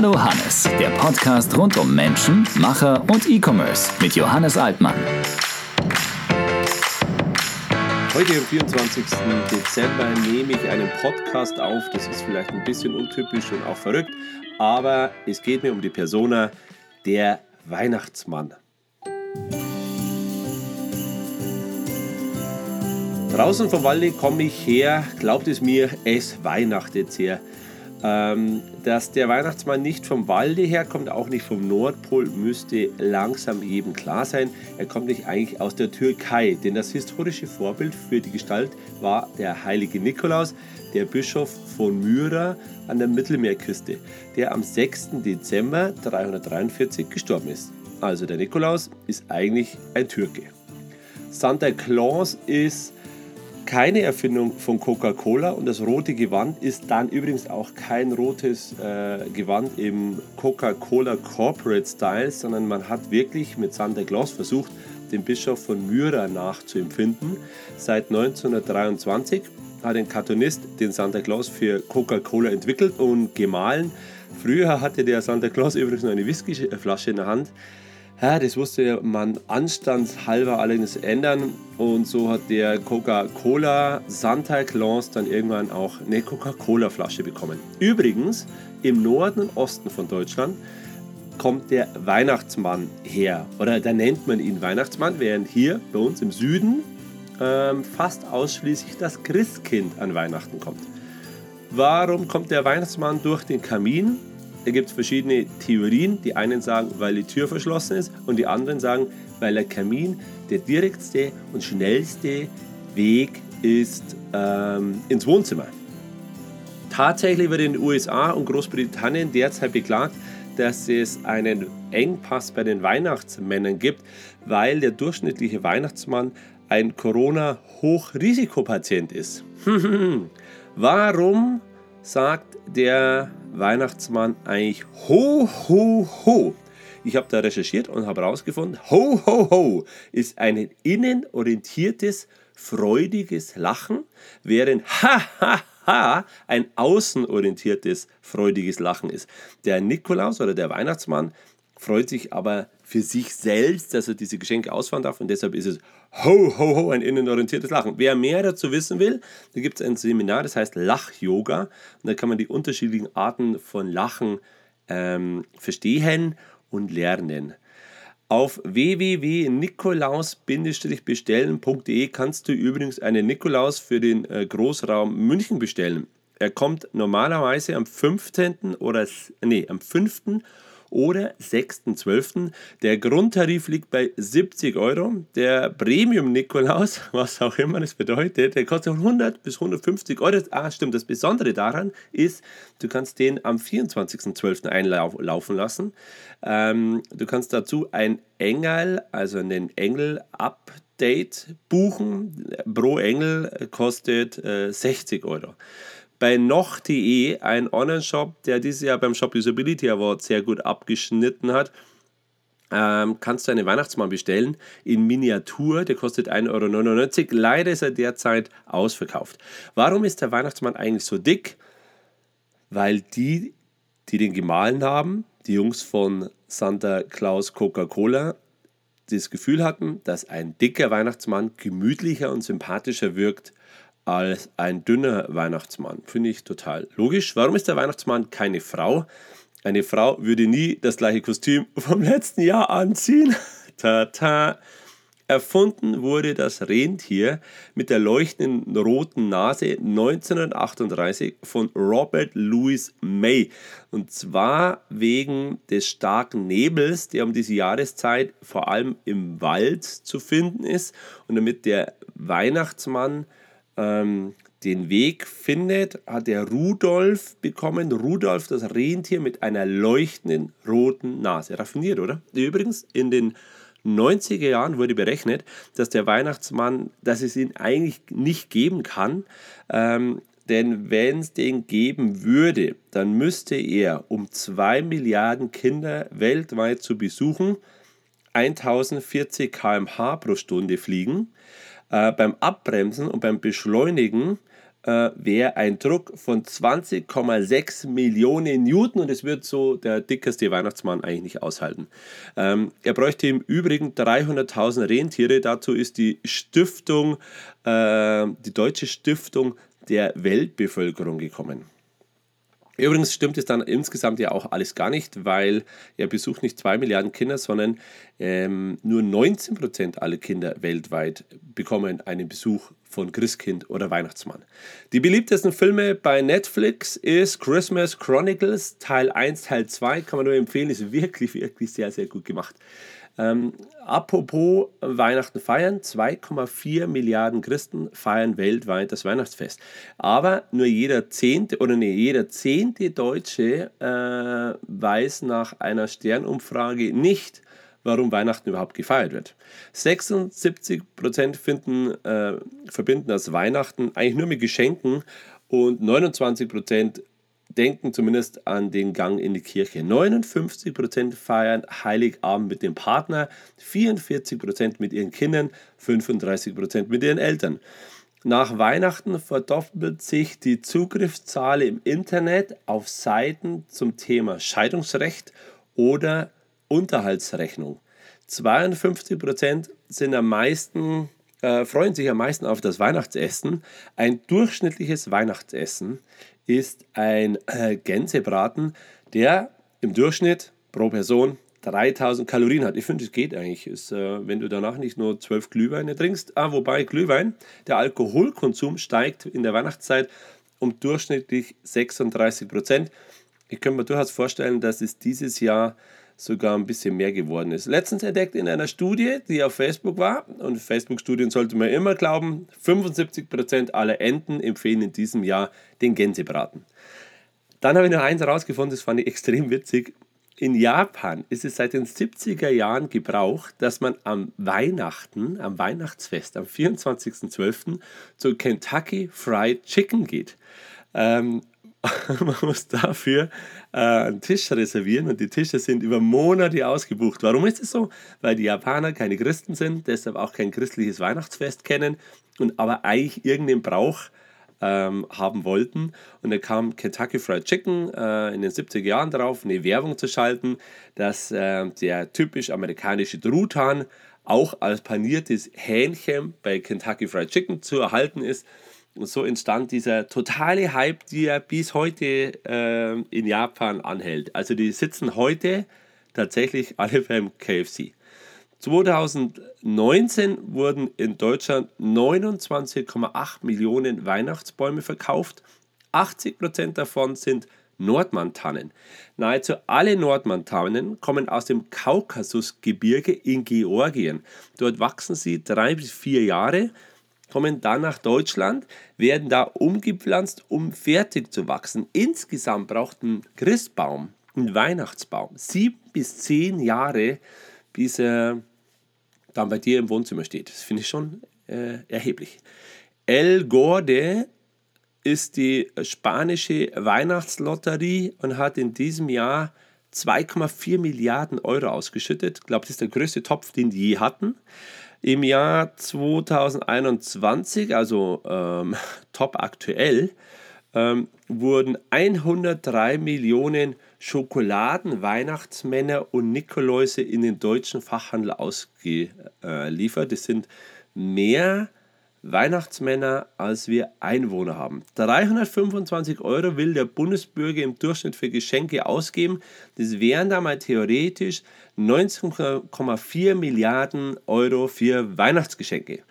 Hallo Hannes, der Podcast rund um Menschen, Macher und E-Commerce mit Johannes Altmann. Heute am 24. Dezember nehme ich einen Podcast auf. Das ist vielleicht ein bisschen untypisch und auch verrückt, aber es geht mir um die Persona der Weihnachtsmann. Draußen vom Walde komme ich her, glaubt es mir, es weihnachtet sehr. Ähm, dass der Weihnachtsmann nicht vom Walde herkommt, auch nicht vom Nordpol, müsste langsam eben klar sein. Er kommt nicht eigentlich aus der Türkei, denn das historische Vorbild für die Gestalt war der heilige Nikolaus, der Bischof von Myra an der Mittelmeerküste, der am 6. Dezember 343 gestorben ist. Also der Nikolaus ist eigentlich ein Türke. Santa Claus ist keine Erfindung von Coca-Cola und das rote Gewand ist dann übrigens auch kein rotes äh, Gewand im Coca-Cola Corporate Style, sondern man hat wirklich mit Santa Claus versucht, den Bischof von Myra nachzuempfinden. Seit 1923 hat ein Cartoonist den Santa Claus für Coca-Cola entwickelt und gemahlen. Früher hatte der Santa Claus übrigens noch eine Whiskyflasche in der Hand. Ja, das musste man anstandshalber allerdings ändern und so hat der Coca-Cola Santa Claus dann irgendwann auch eine Coca-Cola-Flasche bekommen. Übrigens, im Norden und Osten von Deutschland kommt der Weihnachtsmann her oder da nennt man ihn Weihnachtsmann, während hier bei uns im Süden ähm, fast ausschließlich das Christkind an Weihnachten kommt. Warum kommt der Weihnachtsmann durch den Kamin? Da gibt es verschiedene Theorien. Die einen sagen, weil die Tür verschlossen ist und die anderen sagen, weil der Kamin der direkteste und schnellste Weg ist ähm, ins Wohnzimmer. Tatsächlich wird in den USA und Großbritannien derzeit beklagt, dass es einen Engpass bei den Weihnachtsmännern gibt, weil der durchschnittliche Weihnachtsmann ein Corona-Hochrisikopatient ist. Warum sagt der Weihnachtsmann eigentlich ho, ho, ho? Ich habe da recherchiert und habe herausgefunden, ho, ho, ho ist ein innenorientiertes, freudiges Lachen, während ha, ha, ha ein außenorientiertes, freudiges Lachen ist. Der Nikolaus oder der Weihnachtsmann freut sich aber für sich selbst, dass er diese Geschenke ausfahren darf und deshalb ist es ho, ho, ho, ein innenorientiertes Lachen. Wer mehr dazu wissen will, da gibt es ein Seminar, das heißt Lach-Yoga und da kann man die unterschiedlichen Arten von Lachen ähm, verstehen und lernen. Auf www.nikolaus-bestellen.de kannst du übrigens einen Nikolaus für den äh, Großraum München bestellen. Er kommt normalerweise am 15. oder nee, am 5 oder 6.12. Der Grundtarif liegt bei 70 Euro. Der Premium Nikolaus, was auch immer das bedeutet, der kostet 100 bis 150 Euro. Ah, stimmt. Das Besondere daran ist, du kannst den am 24.12. einlaufen lassen. Ähm, du kannst dazu ein Engel, also einen Engel-Update buchen. Pro Engel kostet äh, 60 Euro bei noch.de, ein Online-Shop, der dieses Jahr beim Shop Usability Award sehr gut abgeschnitten hat. Ähm, kannst du einen Weihnachtsmann bestellen in Miniatur, der kostet 1,99 Euro. Leider ist er derzeit ausverkauft. Warum ist der Weihnachtsmann eigentlich so dick? Weil die, die den gemahlen haben, die Jungs von Santa Claus Coca-Cola, das Gefühl hatten, dass ein dicker Weihnachtsmann gemütlicher und sympathischer wirkt als ein dünner Weihnachtsmann. Finde ich total logisch. Warum ist der Weihnachtsmann keine Frau? Eine Frau würde nie das gleiche Kostüm vom letzten Jahr anziehen. Tata. Erfunden wurde das Rentier mit der leuchtenden roten Nase 1938 von Robert Louis May. Und zwar wegen des starken Nebels, der um diese Jahreszeit vor allem im Wald zu finden ist. Und damit der Weihnachtsmann ähm, den Weg findet, hat er Rudolf bekommen. Rudolf, das Rentier mit einer leuchtenden roten Nase. Raffiniert, oder? Übrigens, in den 90er Jahren wurde berechnet, dass der Weihnachtsmann, dass es ihn eigentlich nicht geben kann. Ähm, denn wenn es den geben würde, dann müsste er, um 2 Milliarden Kinder weltweit zu besuchen, 1040 km/h pro Stunde fliegen. Äh, beim Abbremsen und beim Beschleunigen äh, wäre ein Druck von 20,6 Millionen Newton und es wird so der dickeste Weihnachtsmann eigentlich nicht aushalten. Ähm, er bräuchte im Übrigen 300.000 Rentiere. Dazu ist die Stiftung, äh, die Deutsche Stiftung der Weltbevölkerung gekommen. Übrigens stimmt es dann insgesamt ja auch alles gar nicht, weil er besucht nicht 2 Milliarden Kinder, sondern ähm, nur 19 Prozent aller Kinder weltweit bekommen einen Besuch von Christkind oder Weihnachtsmann. Die beliebtesten Filme bei Netflix ist Christmas Chronicles Teil 1, Teil 2, kann man nur empfehlen, ist wirklich, wirklich sehr, sehr gut gemacht. Ähm, apropos Weihnachten feiern, 2,4 Milliarden Christen feiern weltweit das Weihnachtsfest. Aber nur jeder zehnte oder nee, jeder zehnte Deutsche äh, weiß nach einer Sternumfrage nicht, warum Weihnachten überhaupt gefeiert wird. 76 Prozent finden, äh, verbinden das Weihnachten eigentlich nur mit Geschenken und 29 Prozent denken zumindest an den Gang in die Kirche. 59% feiern Heiligabend mit dem Partner, 44% mit ihren Kindern, 35% mit ihren Eltern. Nach Weihnachten verdoppelt sich die Zugriffszahl im Internet auf Seiten zum Thema Scheidungsrecht oder Unterhaltsrechnung. 52% sind am meisten, äh, freuen sich am meisten auf das Weihnachtsessen. Ein durchschnittliches Weihnachtsessen ist ein äh, Gänsebraten, der im Durchschnitt pro Person 3000 Kalorien hat. Ich finde, es geht eigentlich, ist, äh, wenn du danach nicht nur 12 Glühweine trinkst. Ah, wobei Glühwein, der Alkoholkonsum steigt in der Weihnachtszeit um durchschnittlich 36 Prozent. Ich könnte mir durchaus vorstellen, dass es dieses Jahr sogar ein bisschen mehr geworden ist. Letztens entdeckt in einer Studie, die auf Facebook war, und Facebook-Studien sollte man immer glauben, 75% aller Enten empfehlen in diesem Jahr den Gänsebraten. Dann habe ich noch eins herausgefunden, das fand ich extrem witzig. In Japan ist es seit den 70er Jahren Gebrauch, dass man am Weihnachten, am Weihnachtsfest, am 24.12. zu Kentucky Fried Chicken geht. Ähm, man muss dafür äh, einen Tisch reservieren und die Tische sind über Monate ausgebucht. Warum ist es so? Weil die Japaner keine Christen sind, deshalb auch kein christliches Weihnachtsfest kennen und aber eigentlich irgendeinen Brauch ähm, haben wollten. Und dann kam Kentucky Fried Chicken äh, in den 70er Jahren drauf, eine Werbung zu schalten, dass äh, der typisch amerikanische Truthahn auch als paniertes Hähnchen bei Kentucky Fried Chicken zu erhalten ist. Und so entstand dieser totale Hype, der bis heute äh, in Japan anhält. Also die sitzen heute tatsächlich alle beim KFC. 2019 wurden in Deutschland 29,8 Millionen Weihnachtsbäume verkauft. 80% davon sind Nordmantannen. Nahezu alle Nordmantannen kommen aus dem Kaukasusgebirge in Georgien. Dort wachsen sie drei bis vier Jahre kommen dann nach Deutschland, werden da umgepflanzt, um fertig zu wachsen. Insgesamt braucht ein Christbaum, ein Weihnachtsbaum, sieben bis zehn Jahre, bis er dann bei dir im Wohnzimmer steht. Das finde ich schon äh, erheblich. El Gorde ist die spanische Weihnachtslotterie und hat in diesem Jahr 2,4 Milliarden Euro ausgeschüttet. Ich glaube, das ist der größte Topf, den die je hatten. Im Jahr 2021, also ähm, top aktuell, ähm, wurden 103 Millionen Schokoladen, Weihnachtsmänner und Nikoläuse in den deutschen Fachhandel ausgeliefert. Das sind mehr Weihnachtsmänner, als wir Einwohner haben. 325 Euro will der Bundesbürger im Durchschnitt für Geschenke ausgeben. Das wären da mal theoretisch 19,4 Milliarden Euro für Weihnachtsgeschenke.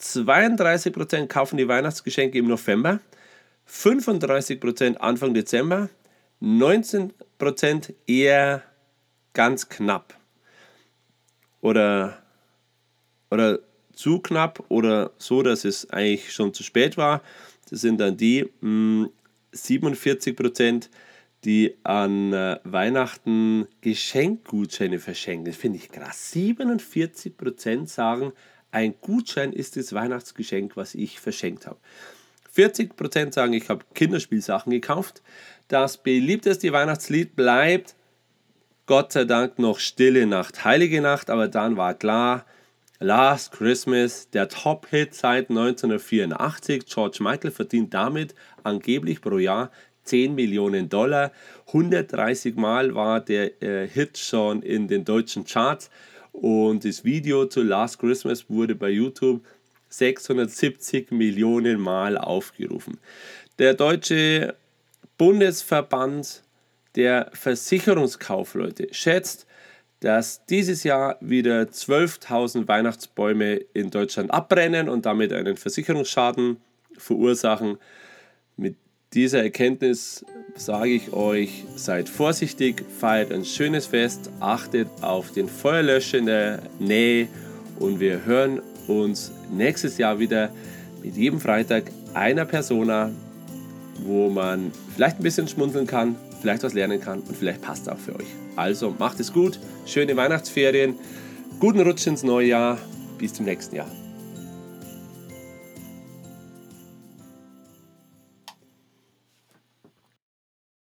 32% kaufen die Weihnachtsgeschenke im November, 35% Anfang Dezember, 19% eher ganz knapp. Oder, oder zu knapp oder so, dass es eigentlich schon zu spät war. Das sind dann die mh, hm, 47 Prozent, die an äh, Weihnachten Geschenkgutscheine verschenken. Das finde ich krass. 47 Prozent sagen, ein Gutschein ist das Weihnachtsgeschenk, was ich verschenkt habe. 40 Prozent sagen, ich habe Kinderspielsachen gekauft. Das beliebteste Weihnachtslied bleibt Gott sei Dank noch Stille Nacht, Heilige Nacht, aber dann war klar, Last Christmas, der Top-Hit seit 1984. George Michael verdient damit angeblich pro Jahr 10 Millionen Dollar. 130 Mal war der äh, Hit schon in den deutschen Charts und das Video zu Last Christmas wurde bei YouTube 670 Millionen Mal aufgerufen. Der deutsche Bundesverband der Versicherungskaufleute schätzt, dass dieses Jahr wieder 12.000 Weihnachtsbäume in Deutschland abbrennen und damit einen Versicherungsschaden verursachen. Mit dieser Erkenntnis sage ich euch, seid vorsichtig, feiert ein schönes Fest, achtet auf den Feuerlöscher in der Nähe und wir hören uns nächstes Jahr wieder mit jedem Freitag einer Persona, wo man vielleicht ein bisschen schmunzeln kann, vielleicht was lernen kann und vielleicht passt auch für euch. Also macht es gut, schöne Weihnachtsferien, guten Rutsch ins neue Jahr, bis zum nächsten Jahr.